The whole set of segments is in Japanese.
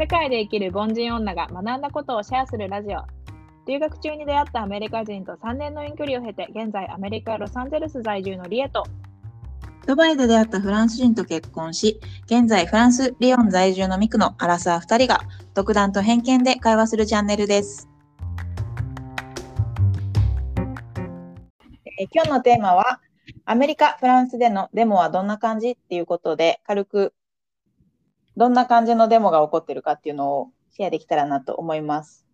世界で生きる凡人女が学んだことをシェアするラジオ。留学中に出会ったアメリカ人と3年の遠距離を経て、現在アメリカ・ロサンゼルス在住のリエと、ドバイで出会ったフランス人と結婚し、現在フランス・リヨン在住のミクのアラサー2人が独断と偏見で会話するチャンネルです。えー今日のテーマは、アメリカ・フランスでのデモはどんな感じっていうことで、軽くどんな感じのデモが起こってるかっていうのをシェアできたらなと思います。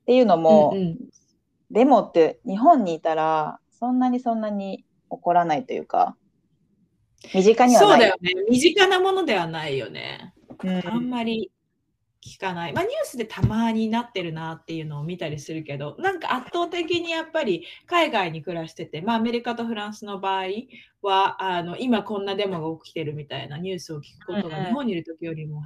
っていうのも、うんうんデモって日本にいたらそんなにそんなに起こらないというか、身近にはない。そうだよね。身近なものではないよね。うんあんまり聞かない。まあニュースでたまになってるなっていうのを見たりするけど、なんか圧倒的にやっぱり海外に暮らしてて、まあアメリカとフランスの場合は、あの今こんなデモが起きてるみたいなニュースを聞くことが日本にいる時よりも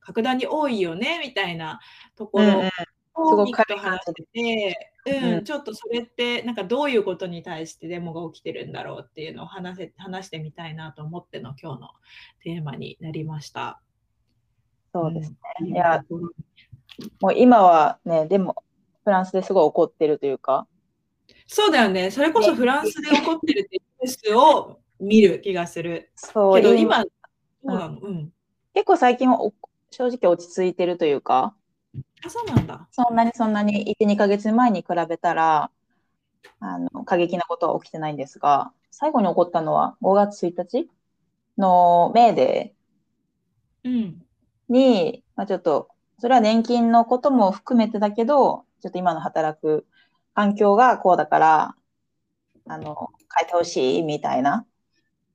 格段に多いよねみたいなところすごくをニックと話してて、うんうんちょっとそれってなんかどういうことに対してデモが起きてるんだろうっていうのを話せ話してみたいなと思っての今日のテーマになりました。そうですね。うんいやもう今はね、でもフランスですごい怒ってるというか、そうだよね。それこそフランスで起こってるってニュースを見る気がする。そうけど今うなのうん。結構最近はお正直落ち着いてるというか、あ、そうなんだ。そんなにそんなに1、2ヶ月前に比べたら、あの過激なことは起きてないんですが、最後に起こったのは5月1日のメーデうん。ーに、まあ、ちょっと、それは年金のことも含めてだけど、ちょっと今の働く環境がこうだから、あの、変えてほしいみたいな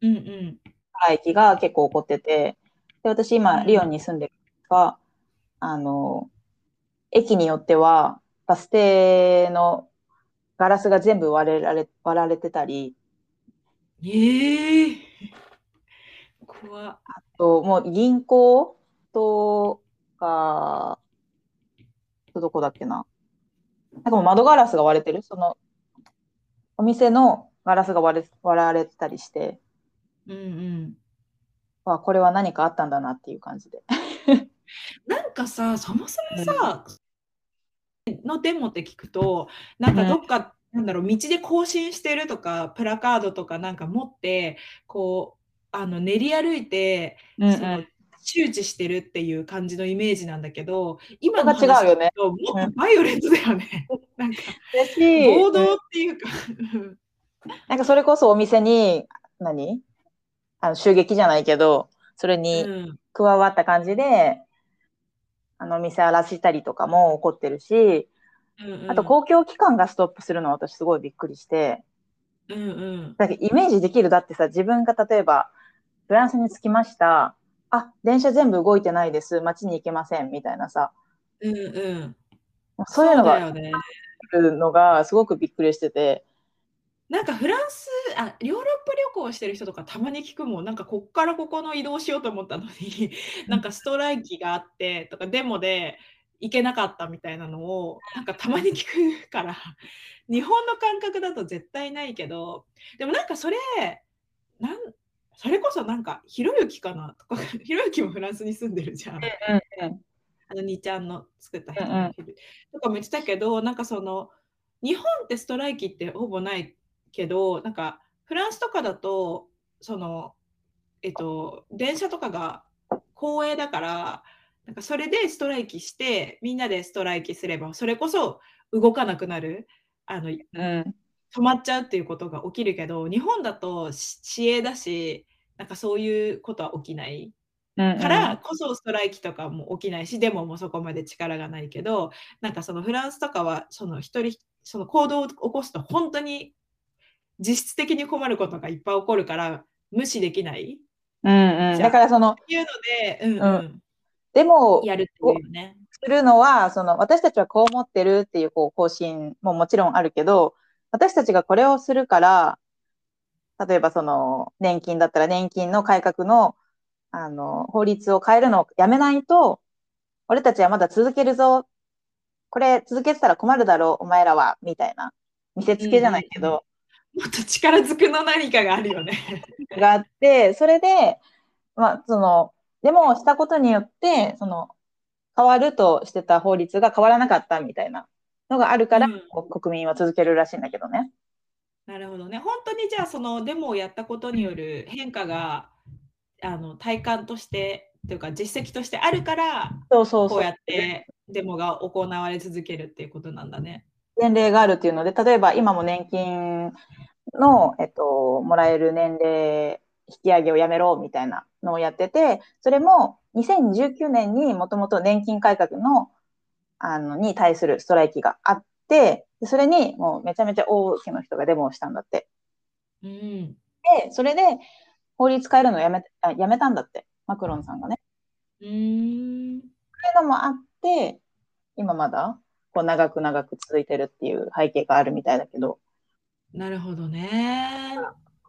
うんうん。ストライキが結構起こってて、で、私今、うん。リヨンに住んでるが、あの、駅によっては、バス停のガラスが全部割れられ、割られてたり、ええ怖っ。あと、もう銀行とか、どこだっけな。なんかもう窓ガラスが割れてる、その、お店のガラスが割れ、割られてたりして、うんうん。わ、これは何かあったんだなっていう感じで。なんかさ、そもそもさ、のデモって聞くと、なんかどっか、なんだろう、道で更新してるとか、プラカードとかなんか持って、こう、あの練り歩いて、うんその周知してるっていう感じのイメージなんだけど、今そのこが違うよね話聞くともっとバイオレントだよね。なんか暴動っていうか。なんかそれこそお店に、何？あの襲撃じゃないけど、それうにん加わった感じで、あの、お店荒らしたりとかも起こってるし、うんうんあと公共機関がストップするのは私すごいびっくりして、うんうんだイメージできる。だってさ、自分が例えば、フランスに着きました。あ、電車全部動いてないです。街に行けません。みたいなさ、うんうん。そういうのがね。来るのがすごくびっくりしてて、なんかフランス、あ、ヨーロッパ旅行してる人とかたまに聞くもん、なんかこっからここの移動しようと思ったのに、なんかストライキがあってとか、デモで行けなかったみたいなのを、なんかたまに聞くから、日本の感覚だと絶対ないけど、でもなんかそれ、なんそれこそなんか、ひろゆきかなとか、ひろゆきもフランスに住んでるじゃん。あの2ちゃんの作った人とかも言ってたけど、なんかその日本ってストライキってほぼないけど、なんかフランスとかだと、その、えっと、電車とかが公営だから、なんかそれでストライキして、みんなでストライキすれば、それこそ動かなくなる、あのうん。止まっちゃうっていうことが起きるけど、日本だとし市営だし、なんかそういうことは起きない。うん。からこそストライキとかも起きないし、デモもそこまで力がないけど、なんかそのフランスとかは、その一人、その行動を起こすと本当に実質的に困ることがいっぱい起こるから、無視できないうんうん。だからその、いうので、うんううん、でも、やるっていうよね。するのは、その、私たちはこう思ってるっていう、こう、方針ももちろんあるけど、私たちがこれをするから、例えばその、年金だったら年金の改革の、あの、法律を変えるのをやめないと、俺たちはまだ続けるぞ。これ続けてたら困るだろう、お前らは、みたいな。見せつけじゃないけど、もっと力ずくの何かがあるよね。があって、それで、まあ、その、デモをしたことによって、その、変わるとしてた法律が変わらなかったみたいなのがあるから、うん国民は続けるらしいんだけどね。なるほどね。本当にじゃあそのデモをやったことによる変化があの体感としてというか実績としてあるからそうそうそうこうやってデモが行われ続けるっていうことなんだね。年齢があるっていうので、例えば今も年金の、えっと、もらえる年齢引き上げをやめろみたいなのをやってて、それも2019年にもともと年金改革の、あの、に対するストライキがあって、でそれにもうめちゃめちゃ多くの人がデモをしたんだって。うん。で、それで法律変えるのをやめ、あやめたんだって、マクロンさんがね。うーん。そういうのもあって、今まだこう長く長く続いてるっていう背景があるみたいだけど、なるほどね。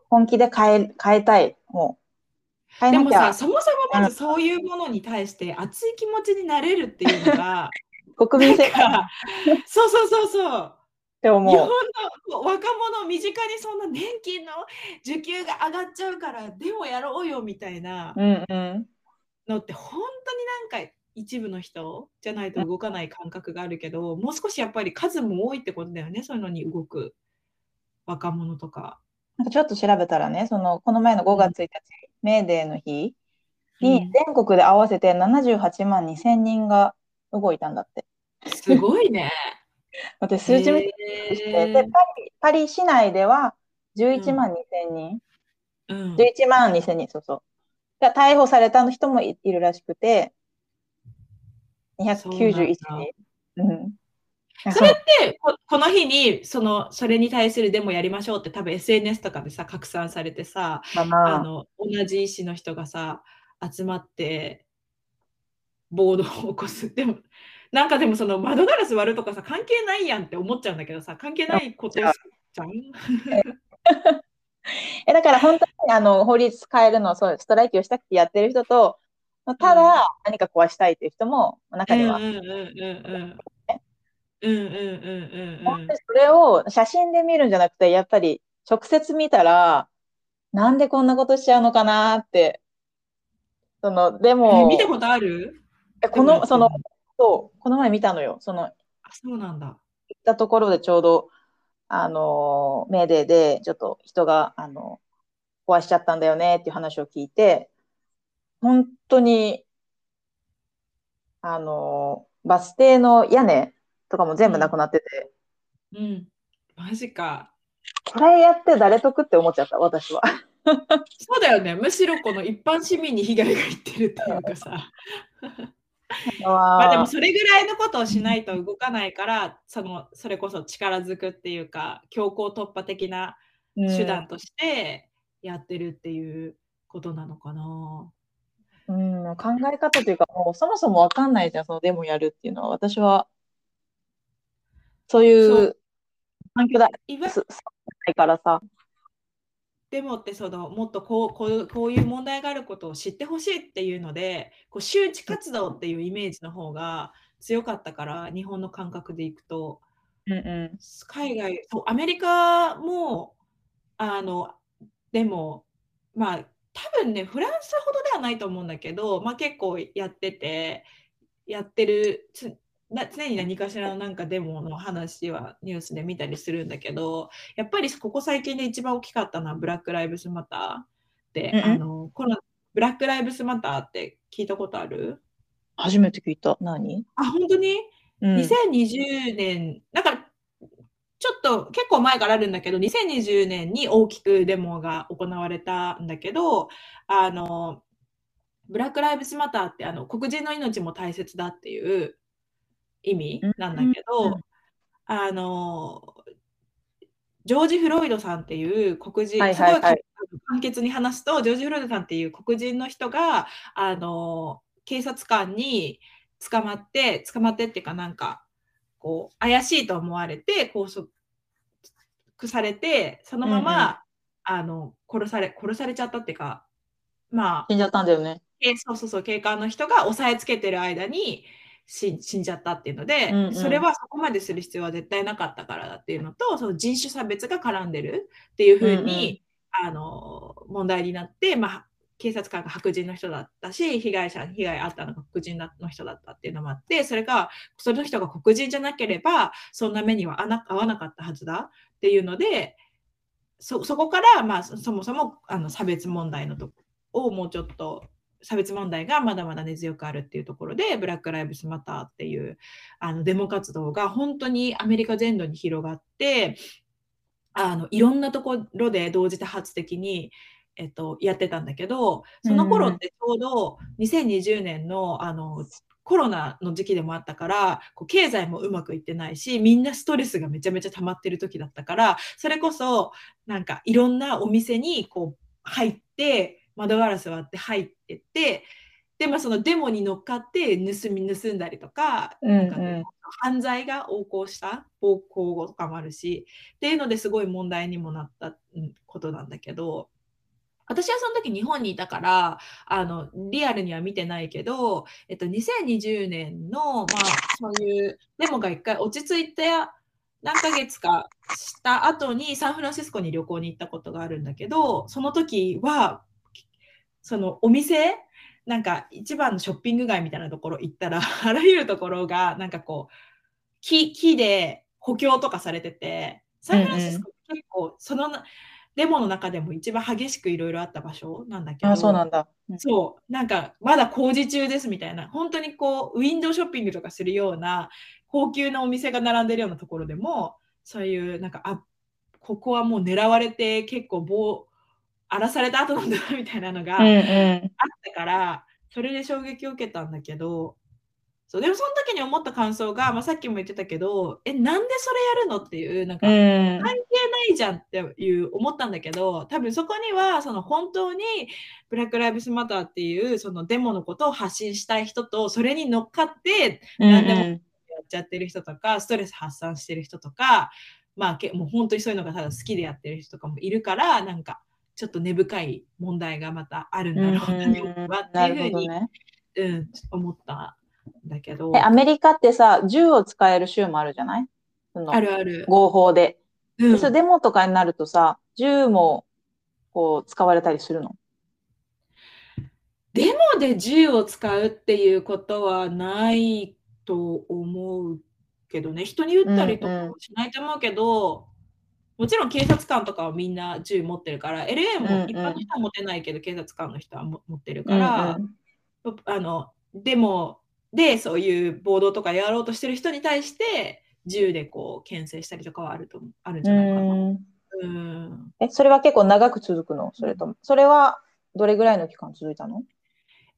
本気で変え、変えたい。もう。変えでもさ、そもそもまずそういうものに対して熱い気持ちになれるっていうのが、国民生活っなんかそうそうそうそう。日て思本う。の若者身近にそんな年金の受給が上がっちゃうからでもやろうよみたいな。のって本当になんか一部の人じゃないと動かない感覚があるけど、もう少しやっぱり数も多いってことだよねそういうのに動く若者とか。なんかちょっと調べたらね、その、この前の5月1日、メーデーの日に、全国で合わせて78万2千人が動いたんだって。すごいね。私、数値見てへして、ーで、パリ、パリ市内では11万2千人、うん11万2千人、そうそう。が逮捕された人もいいるらしくて、291人。うん。それってここの日にそのそれに対するデモやりましょうって多分 SNS とかでさ拡散されてさかなあの同じ医師の人がさ集まって暴動を起こすでもなんかでもその窓ガラス割るとかさ関係ないやんって思っちゃうんだけどさ関係ないことじゃん えだから本当にあの法律変えるのそうストライキをしたくてやってる人とただ何か壊したいという人も中には。それを写真で見るんじゃなくてやっぱり直接見たらなんでこんなことしちゃうのかなって。そのでも、見たことある？このそのそう、この前見たのよ。その、行あそうなんだ。ったところでちょうど、あの、メーデーで、ちょっと人が、あの、壊しちゃったんだよねっていう話を聞いて、本当に、あの、バス停の屋根とかも全部なくなってて、うん。マジか。これやって誰得って思っちゃった、私は。そうだよね。むしろこの一般市民に被害がいってるっていうかさまあでもそれぐらいのことをしないと動かないからそのそれこそ力ずくっていうか強行突破的な手段としてやってるっていうことなのかな。うん、うん考え方というか、もうそもそもわかんないじゃん、そのデモやるっていうのは。私は、そういそうう環境だ、いないからさ。でもってそのもっとこうこうこういう問題があることを知ってほしいっていうのでこう周知活動っていうイメージの方が強かったから日本の感覚でいくと。うんう海外そうアメリカもあのでもまあ多分ねフランスほどではないと思うんだけど、まあ、結構やっててやってるつな常に何かしらのなんかデモの話はニュースで見たりするんだけどやっぱりここ最近で一番大きかったのはブラック・ライブスマターで、うんうん。あのこのブラック・ライブスマターって聞いたことある？初めて聞いた。何？あ本当に？うん。2020年、だからちょっと結構前からあるんだけど、2020年に大きくデモが行われたんだけど、あの、ブラック・ライブズ・マターってあの黒人の命も大切だっていう意味なんだけど、うんうんあの、ジョージ・フロイドさんっていう黒人、はいはいはい。すごい簡潔に話すと、ジョージ・フロイドさんっていう黒人の人が、あの、警察官に捕まって、捕まってっていうかなんか、こう、怪しいと思われて、拘束されて、そのまま、うんうん。あの、殺され、殺されちゃったっていうか、まあ、死んじゃったんだよね。えそうそうそう、警官の人が押さえつけてる間に死ん死んじゃったっていうので、うんうん。それはそこまでする必要は絶対なかったからだっていうのと、その人種差別が絡んでるっていうふうに、あの問題になって、まあ、警察官が白人の人だったし、被害者に被害あったのが黒人の人だったっていうのもあって、それが、その人が黒人じゃなければ、そんな目には合わなかったはずだっていうので、そそこから、まあ、そもそもあの差別問題のとこをもうちょっと差別問題がまだまだ根強くあるっていうところで、ブラック・ライブスマターっていうあのデモ活動が本当にアメリカ全土に広がって、あのいろんなところで同時多発的に、えっと、やってたんだけど、その頃ってちょうど2020年のあのコロナの時期でもあったからこう経済もうまくいってないしみんなストレスがめちゃめちゃ溜まってる時だったからそれこそなんかいろんなお店にこう入って窓ガラス割って入ってってで、まあ、そのデモに乗っかって盗み盗んだりとかうんうん、なんか犯罪が横行した暴行とかもあるしっていうのですごい問題にもなったことなんだけど私はその時日本にいたからあのリアルには見てないけど、えっと、2020年の、まあ、そういうデモが一回落ち着いて何ヶ月かした後にサンフランシスコに旅行に行ったことがあるんだけどその時はそのお店なんか一番のショッピング街みたいなところ行ったら あらゆるところがなんかこう木木で補強とかされててサンフランシスコ結構そのデモの中でも一番激しくいろいろあった場所なんだけどあそうなんだ、うん、そうなんかまだ工事中ですみたいな。本当にこうウィンドウショッピングとかするような高級なお店が並んでるようなところでもそういうなんかあここはもう狙われて結構棒荒らされた後なんだなみたいなのがあったから、うんうん、それで衝撃を受けたんだけどそうでもその時に思った感想が、まあ、さっきも言ってたけどえなんでそれやるのっていうなんか関係ないじゃんっていう思ったんだけど多分そこにはその本当にブラック・ライブスマターっていうそのデモのことを発信したい人とそれに乗っかって何でもやっちゃってる人とか、うんうん、ストレス発散してる人とかまあもう本当にそういうのがただ好きでやってる人とかもいるからなんかちょっと根深い問題がまたあるんだろうな、っていうふうに、ね、うん、思っただけど。アメリカってさ、銃を使える州もあるじゃない？あるある。合法で。うん、そデモとかになるとさ、銃もこう使われたりするの？デモで銃を使うっていうことはないと思うけどね、人に撃ったりとかもしないと思うけど、うんうん、もちろん警察官とかはみんな銃持ってるから、LA も一般の人は持てないけど、うんうん、警察官の人は持ってるから、うんうん、あのでもでそういう暴動とかやろうとしてる人に対して銃でこう牽制したりとかはあるとあるんじゃないかな。うん。えそれは結構長く続くの？それとも？それはどれぐらいの期間続いたの？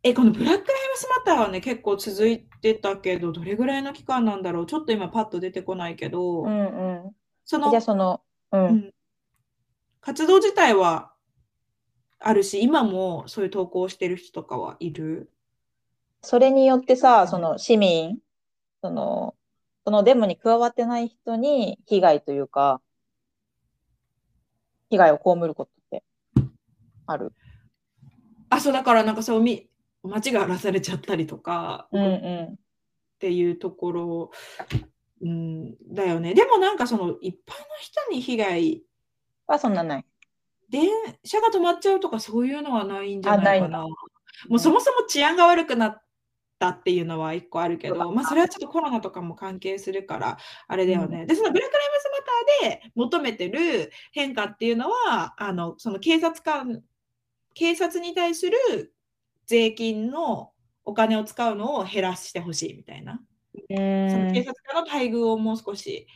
えこのブラック・ライブスマターはね結構続いてたけどどれぐらいの期間なんだろう？ちょっと今パッと出てこないけど、うんうん、そのじゃその、うん、うん、活動自体はあるし今もそういう投稿してる人とかはいる？それによってさ、その市民、その、そのデモに加わってない人に被害というか、被害を被ることってある？あ、そうだからなんかそうみ、街が荒らされちゃったりとか、うんうん、っていうところ、うん、だよね。でもなんかその一般の人に被害はそんなない。電車が止まっちゃうとかそういうのはないんじゃないかな。もうそもそも治安が悪くなっったっていうのは一個あるけど、まあ、それはちょっとコロナとかも関係するからあれだよね。でそのブラック・ライブズ・マターで求めてる変化っていうのはあのその警察官警察に対する税金のお金を使うのを減らしてほしいみたいな。その警察官の待遇をもう少し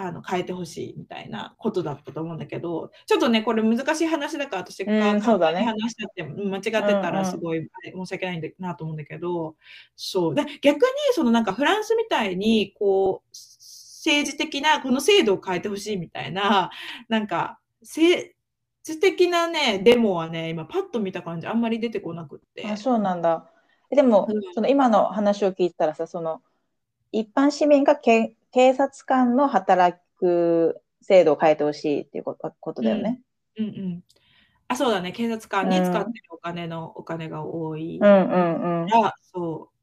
あの変えてほしいみたいなことだったと思うんだけどちょっとねこれ難しい話だから私が簡単に話しちゃって間違ってたらすごい申し訳ないんだなと思うんだけど、そう。で逆にそのなんかフランスみたいにこう政治的なこの制度を変えてほしいみたいななんか政治的なねデモはね今パッと見た感じあんまり出てこなくって。あそうなんだ。でも、うん、その今の話を聞いたらさその一般市民がけ警察官の働く制度を変えてほしいっていうことだよね。うん、うん、うん、あそうだね。警察官に使ってるお金の、お金が多い。うん。うんうん、そう。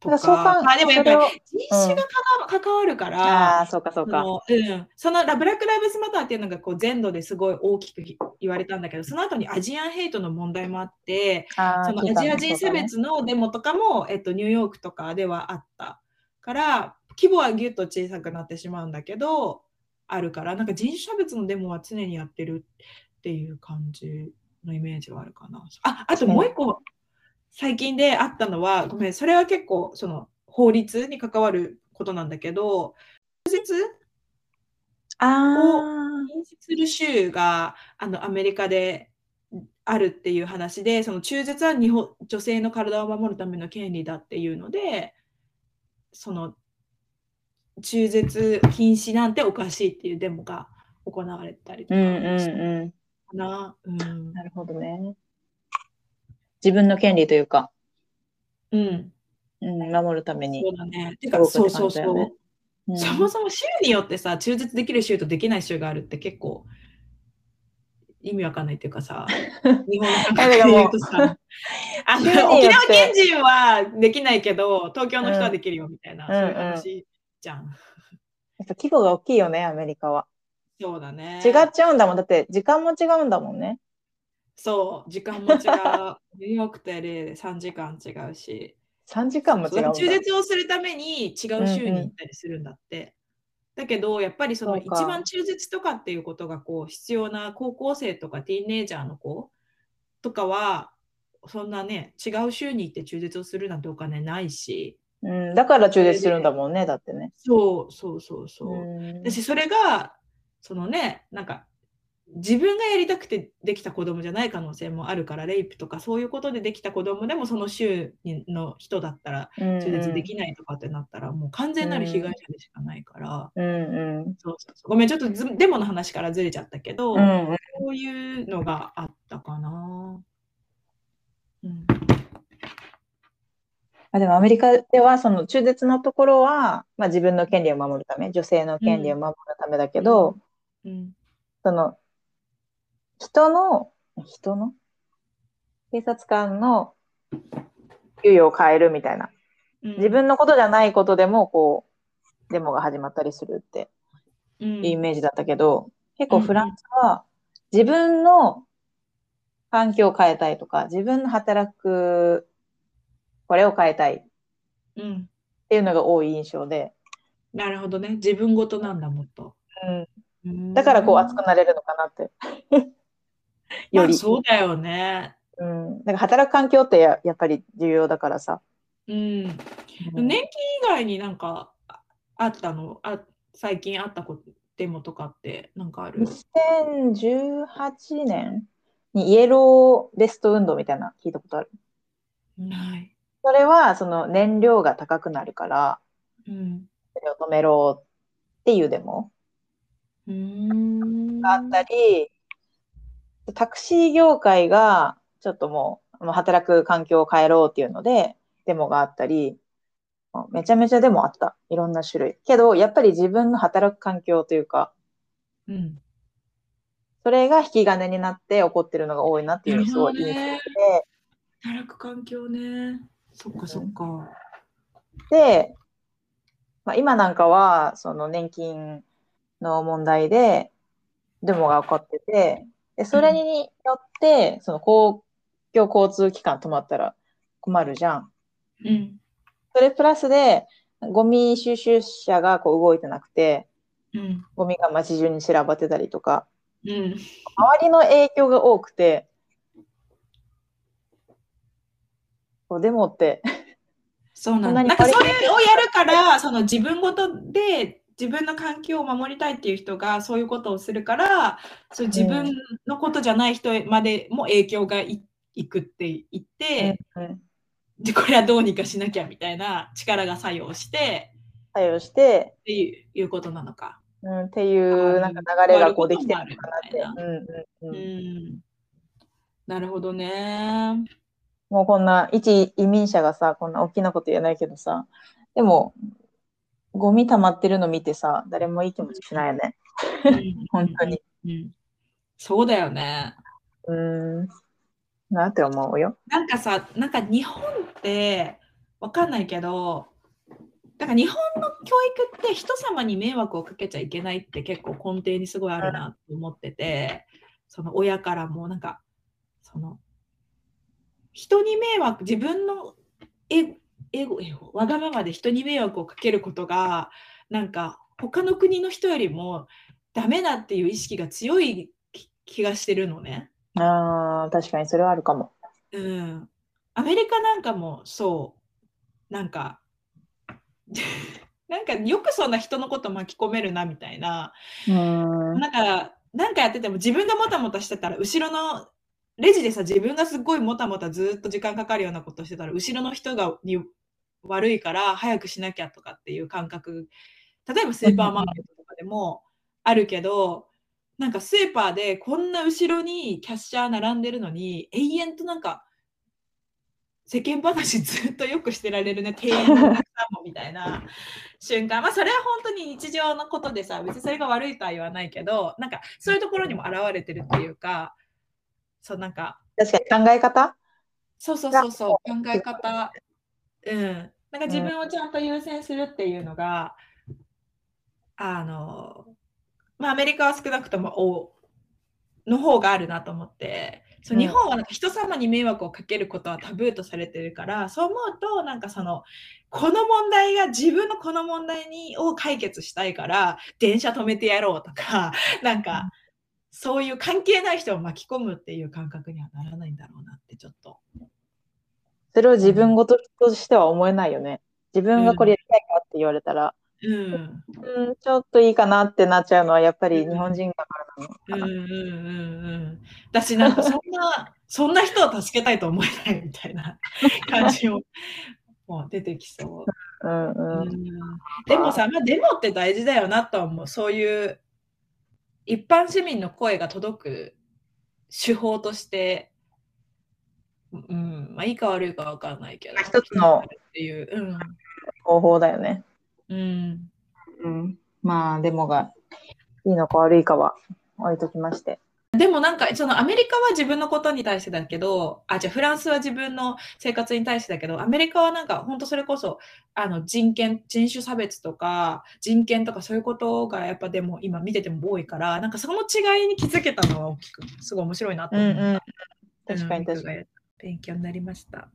とだか。そうかあでもやっぱり人種がかか関わるから、ああ、そうかそうか。そのうん、そのラブラック・ライブズ・マターっていうのがこう全土ですごい大きくひ言われたんだけど、その後にアジアンヘイトの問題もあって、そのアジア人差別のデモとかも、えっと、ニューヨークとかではあったから、規模はぎゅっと小さくなってしまうんだけど、あるから、なんか人種差別のデモは常にやってるっていう感じのイメージはあるかな。ああともう一個、最近であったのは、ごめん、それは結構その法律に関わることなんだけど、中絶あ禁止する州があのアメリカであるっていう話で、その中絶は日本女性の体を守るための権利だっていうので、その中絶禁止なんておかしいっていうデモが行われたりとあ、うんかうんうかな。うんん。なるほどね。自分の権利というか、うん、うん、守るためにそう。だね。てか、そうそうそう。うんそもそも州によってさ、中絶できる州とできない州があるって結構意味わかんないっていうかさ、日本の感覚で言うとさ、あの沖縄県人はできないけど、東京の人はできるよみたいな、うんそういう話じゃん。やっぱ規模が大きいよね、アメリカは。そうだね。違っちゃうんだもん。だって時間も違うんだもんね。そう、時間も違う。ニューヨークと LA で3時間違うし。3時間も違う。中絶をするために違う州に行ったりするんだって。だけど、やっぱりその一番中絶とかっていうことがこう必要な高校生とかティーンエイジャーの子とかは、そんなね、違う州に行って中絶をするなんてお金ないし、うん、だから中絶するんだもんね、だってね。そうそうそうそう。うんだし、それが、そのね、なんか、自分がやりたくてできた子供じゃない可能性もあるから、レイプとかそういうことでできた子供でもその州の人だったら中絶できないとかってなったら、もう完全なる被害者でしかないから、うんうん。そうそうそう。ごめん、ちょっとずデモの話からずれちゃったけど、うんうん。こういうのがあったかな。うん、あでもアメリカではその中絶のところは、まあ、自分の権利を守るため女性の権利を守るためだけど、うん、その人の人の？警察官の給与を変えるみたいな。うん。自分のことじゃないことでもこうデモが始まったりするってうん。いうイメージだったけど、結構フランスは自分の環境を変えたいとか自分の働くこれを変えたいっうん、ていうのが多い印象で、なるほどね。自分ごとなんだ、もっと。うん、だからこう熱くなれるのかなって。より、まあそうだよね。うん。だから働く環境ってややっぱり重要だからさ。うん。うん年金以外になんかああったの？あ最近あったことデモとかってなんかある？2018年にイエローベスト運動みたいなの聞いたことある。ない。それはその燃料が高くなるから、うん。それを止めろっていうデモうーん。があったり、タクシー業界がちょっともうもう働く環境を変えろっていうのでデモがあったり、めちゃめちゃデモあった。いろんな種類。けど、やっぱり自分の働く環境というか、うん。それが引き金になって起こってるのが多いなっていうのがすごい印象で、働く環境ね。そっかそっか。で、まあ、今なんかは、その年金の問題で、デモが起こってて、で、それによって、その公共交通機関止まったら困るじゃん。うん。それプラスで、ゴミ収集車がこう動いてなくて、うん。ゴミが街中に散らばってたりとか、うん。周りの影響が多くて、こうデモって、そうなんだ。なんかそれをやるから、その自分ごとで自分の環境を守りたいっていう人がそういうことをするから、そう自分のことじゃない人までも影響がいいくって言って、うんでこれはどうにかしなきゃみたいな力が作用して作用して、っていういうことなのか。うん、っていうなんか流れがこうできてるのかなううんうんうんん。なるほどね。もうこんな一移民者がさ、こんな大きなこと言えないけどさ、でも、ゴミ溜まってるの見てさ、誰もいい気持ちしないよね。本当に。うん。そうだよね。うーん。なって思うよ。なんかさ、なんか日本って、わかんないけど、だから日本の教育って人様に迷惑をかけちゃいけないって結構根底にすごいあるなと思ってて、その親からもなんか、その、人に迷惑、自分のエエゴ、エゴ、わがままで人に迷惑をかけることが、なんか他の国の人よりもダメだっていう意識が強い気気がしてるのね。ああ、確かにそれはあるかも。うん。アメリカなんかもそう、なんか、なんかよくそんな人のこと巻き込めるなみたいな、うーん。なんか、なんかやってても自分がもたもたしてたら、後ろのレジでさ、自分がすっごいもたもたずっと時間かかるようなことしてたら、後ろの人がに悪いから早くしなきゃとかっていう感覚、例えばスーパーマーケットとかでもあるけど、なんかスーパーでこんな後ろにキャッシャー並んでるのに、永遠となんか、世間話ずっとよくしてられるね、店員のお客さんもみたいな。瞬間。まあそれは本当に日常のことでさ、別にそれが悪いとは言わないけど、なんかそういうところにも現れてるっていうか、そうなんか、確かに考え方？そうそうそうそう、考え方、うん。なんか自分をちゃんと優先するっていうのが、あの、まあアメリカは少なくともおの方があるなと思って、そう日本はなんか人様に迷惑をかけることはタブーとされてるから、そう思うと、なんかその、この問題が自分のこの問題にを解決したいから、電車止めてやろうとか、なんか、そういう関係ない人を巻き込むっていう感覚にはならないんだろうなってちょっと。それを自分事としては思えないよね。自分がこれやりたいかって言われたら、うん。うん、ちょっといいかなってなっちゃうのはやっぱり日本人だからなのかな。うんうんうんうん。だし、なんかそんな、そんな人を助けたいと思えないみたいな感じももう出てきそう。うんうん。うんでもさ、まあ、デモって大事だよなとは思う。そういう一般市民の声が届く手法として、うん、まあいいか悪いかわかんないけど。一つのっていう。方法だよね。うん。うん。うん。まあ、デモがいいのか悪いかは置いときまして。でもなんか、そのアメリカは自分のことに対してだけど、あ、じゃあフランスは自分の生活に対してだけど、アメリカはなんか本当それこそ、あの人権、人種差別とか人権とかそういうことがやっぱでも今見てても多いから、なんかその違いに気づけたのは大きく、すごい面白いなと思う。うん確かに確かに。に。勉強になりました。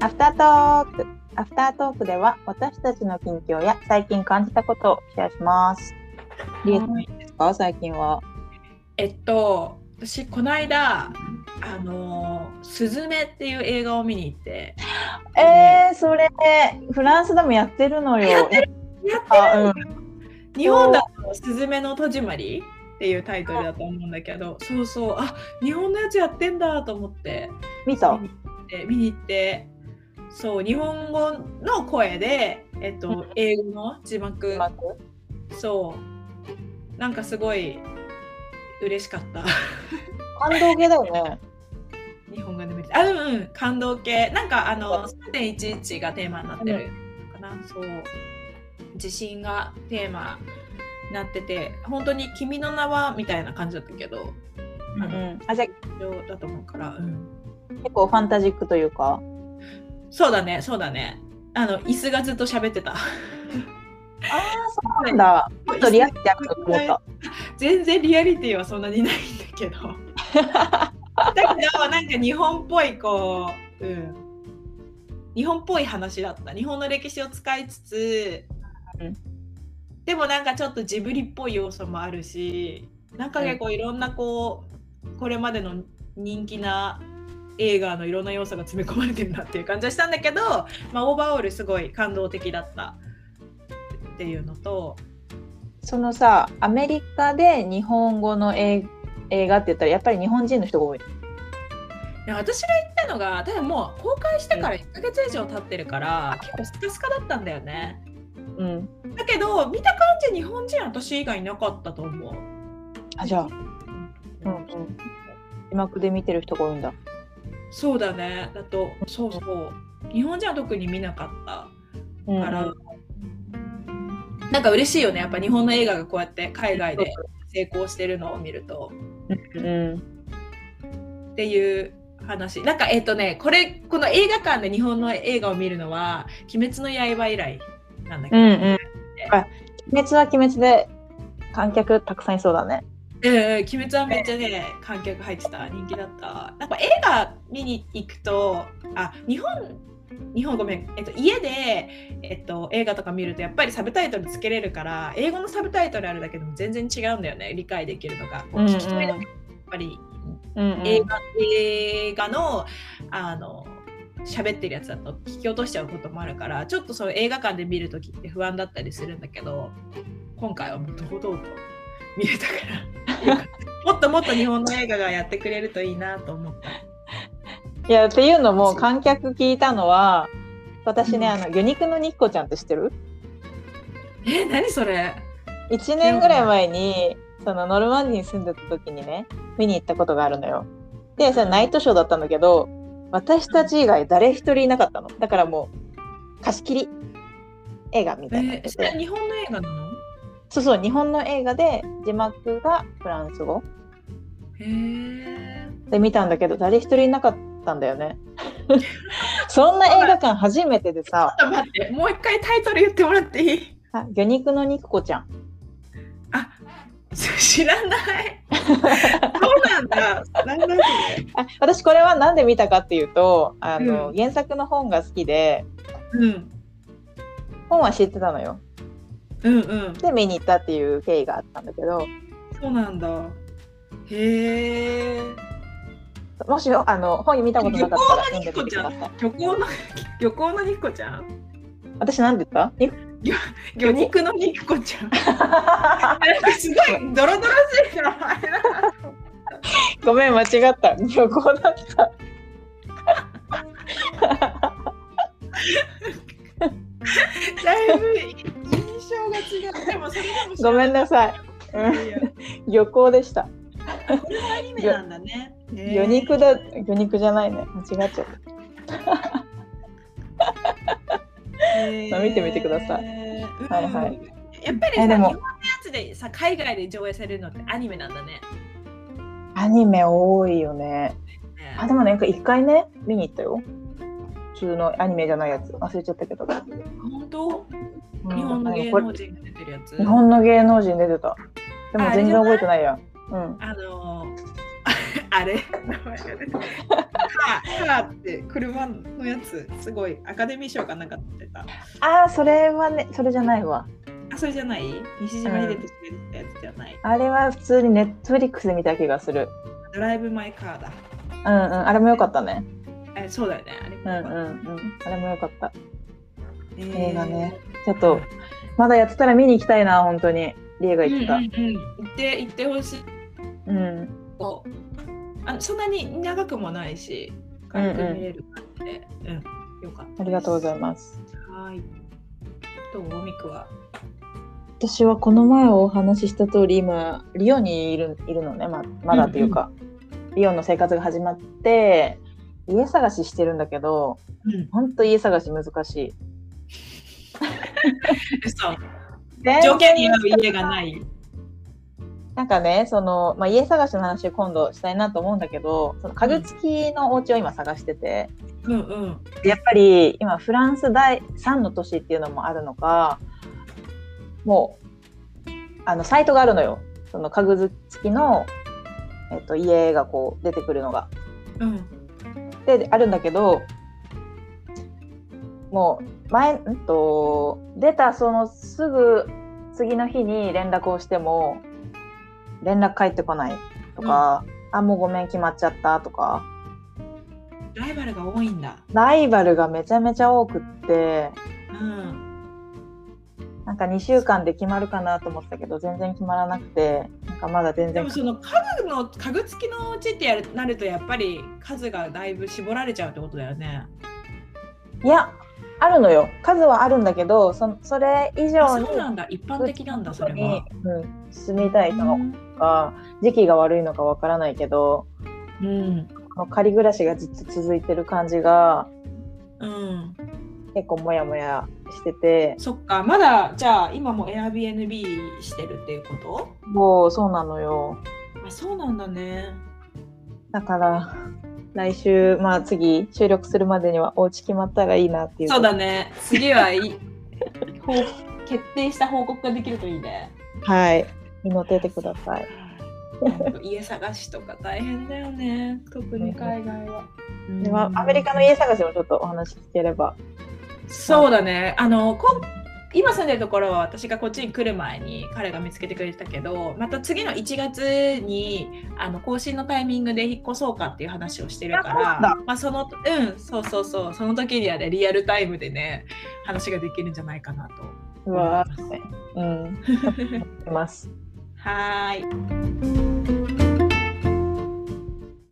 アフタートーク。アフタートークでは私たちの近況や最近感じたことをシェアします。リエさんいいですか？最近は。えっと、私、この間、あの、スズメっていう映画を見に行って、えー、それ、フランスでもやってるのよ。やってるあ、うん。日本だと「すずめの戸締まり」っていうタイトルだと思うんだけどそうそう。あ日本のやつやってんだと思って。見た？見に行って見に行って。そう日本語の声で、えっと、英語の字幕。マークそう。なんかすごい嬉しかった。感動系だよね。日本語で見て。あうんうん。感動系。なんかあの3.11がテーマになってるかな、そう地震がテーマになってて本当に「君の名は」みたいな感じだったけど、あのうん。あ、じゃあ一緒だと思うから、うん、結構ファンタジックというか。そうだねそうだねあの椅子がずっと喋ってたああ、そうなんだ。もっとリアルってあると思った。全然リアリティはそんなにないんだけどだけどなんか日本っぽいこう、うん、日本っぽい話だった日本の歴史を使いつつ、うん。でもなんかちょっとジブリっぽい要素もあるしなんか結構いろんなこうこれまでの人気な映画のいろんな要素が詰め込まれてるなっていう感じはしたんだけど、まあ、オーバーオールすごい感動的だったっていうのと。そのさ、アメリカで日本語の映映画って言ったら、やっぱり日本人の人が多い。いや私が行ったのが多分もう公開してから1ヶ月以上経ってるから、結構スカスカだったんだよねうん。だけど見た感じ日本人私以外いなかったと思う。あ、じゃあ、うん。うん。字幕で見てる人が多いんだ。そうだね。だとそうそう。日本人は特に見なかったうんから、なんか嬉しいよね。やっぱ日本の映画がこうやって海外で成功してるのを見ると。うん。っていう話。なんかえっ、とねこれこの映画館で日本の映画を見るのは「鬼滅の刃」以来なんだけど、うんうん。あ、鬼滅は鬼滅で観客たくさんいそうだね。うんうん、鬼滅はめっちゃね、観客入ってた、人気だった。なんか映画見に行くと、あ、日本、日本ごめん、えっと、家で、えっと、映画とか見るとやっぱりサブタイトルつけれるから、英語のサブタイトルあるだけでも全然違うんだよね、理解できるのが。こううんうん聞き取りだけやっぱりうんうん映画映画のあの喋ってるやつだと聞き落としちゃうこともあるからちょっとそう映画館で見るときって不安だったりするんだけど今回はもう堂々と見れたから もっともっと日本の映画がやってくれるといいなと思った。いやっていうのも観客聞いたのは私ね、あの魚肉のニッコちゃんって知ってる？え何それ ?1 年ぐらい前にそのノルマンディに住んでた時にね見に行ったことがあるのよ。でそれナイトショーだったんだけど私たち以外誰一人いなかったの？だからもう貸し切り。映画みたいにな。っえてて、それ日本の映画なの？そうそう日本の映画で字幕がフランス語。へえで見たんだけど誰一人いなかったんだよね。そんな映画館初めてでさ。ちょっと待ってもう一回タイトル言ってもらっていい？あ魚肉の肉子ちゃん。あ知らないそうなんだなんだあ私これは何で見たかっていうとあの、うん原作の本が好きでうん本は知ってたのよ。うんうんで見に行ったっていう経緯があったんだけどそうなんだ。へえ。もしあの本見たことなかったら読んで漁港のニコちゃんみてください。。漁港の漁港のニコちゃん。私何て言った？に 魚肉のニコちゃん。なんかすごいドロドロしい名前だ。ごめん間違った旅行だった。だいぶ印象が違う。でもそれでもごめんなさい。うん漁港でした。これはアニメなんだね。魚肉だ魚肉じゃないね間違っちゃった。へー見てみてくださいうんはいはいやっぱりさ、えでも日本のやつでさ、海外で上映されるのってアニメなんだね。アニメ多いよね。ねあでもねなんか一回ね見に行ったよ。普通のアニメじゃないやつ忘れちゃったけど。本当？うん日本の芸能人が出てるやつ？日本の芸能人出てた。でも全然覚えてないや。うん。あのー、あれカーカーって車のやつ、すごいアカデミー賞かなんか出てた。ああそれはねそれじゃないわ。あ、それじゃない？西島秀俊がやつじゃない？あれは普通にネットフリックスで見た気がする。ドライブ・マイ・カーだ。うんうんあれも良かったね。え、そうだよね。あれうんうんうんあれも良かった。えー映画ね。ちょっとまだやってたら見に行きたいな本当に。リエが言ってた。うんうんうん、行って行ってほしい。うん。こうあそんなに長くもないし、軽く見れる感じで、うん、よかった。ありがとうございます。はい。どう？おみくは？私はこの前お話しした通り今リオにいるいるのねままだっていうか、リオの生活が始まって家探ししてるんだけどうん。本当家探し難しい。嘘。全然条件に合う家がない。なんかねその、まあ、家探しの話今度したいなと思うんだけどその家具付きのお家を今探してて、うんうん。やっぱり今フランス第3の都市っていうのもあるのかもうあのサイトがあるのよその家具付きの、えっと、家がこう出てくるのが。うん。であるんだけどもう前んと出たそのすぐ次の日に連絡をしても連絡返ってこないとか、あもうごめん決まっちゃったとかライバルが多いんだ。ライバルがめちゃめちゃ多くってうん。なんか2週間で決まるかなと思ってたけど全然決まらなくてなんかまだ全然でもその家具の家具付きのお家ってやるなるとやっぱり数がだいぶ絞られちゃうってことだよね。いやあるのよ数はあるんだけどそそれ以あ上にそうなんだ。一般的なんだそれには。うん、住みたい人のうんか時期が悪いのかわからないけどうん。この仮暮らしがずっと続いてる感じがうん。結構モヤモヤしててそっか。まだじゃあ今も Airbnb してるっていうこと？もうそうなのよあそうなんだね。だから、来週、まあ次、収録するまでにはお家決まったらいいなっていう。そうだね。次はいい 決定した報告ができるといいね。はい。祈っててください。家探しとか大変だよね。特に海外は。ではアメリカの家探しもちょっとお話聞ければ。そうだね。あの今住んでるところは私がこっちに来る前に彼が見つけてくれてたけどまた次の1月にあの更新のタイミングで引っ越そうかっていう話をしてるからまあそのうんそうそうそうその時にはねリアルタイムでね話ができるんじゃないかなとう思いわます。うん。思ってます。はーい。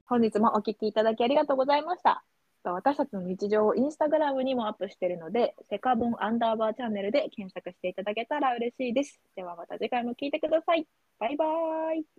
本日もお聞きいただきありがとうございました。私たちの日常をインスタグラムにもアップしているので、セカボンアンダーバーチャンネルで検索していただけたら嬉しいです。ではまた次回も聞いてください。バイバーイ。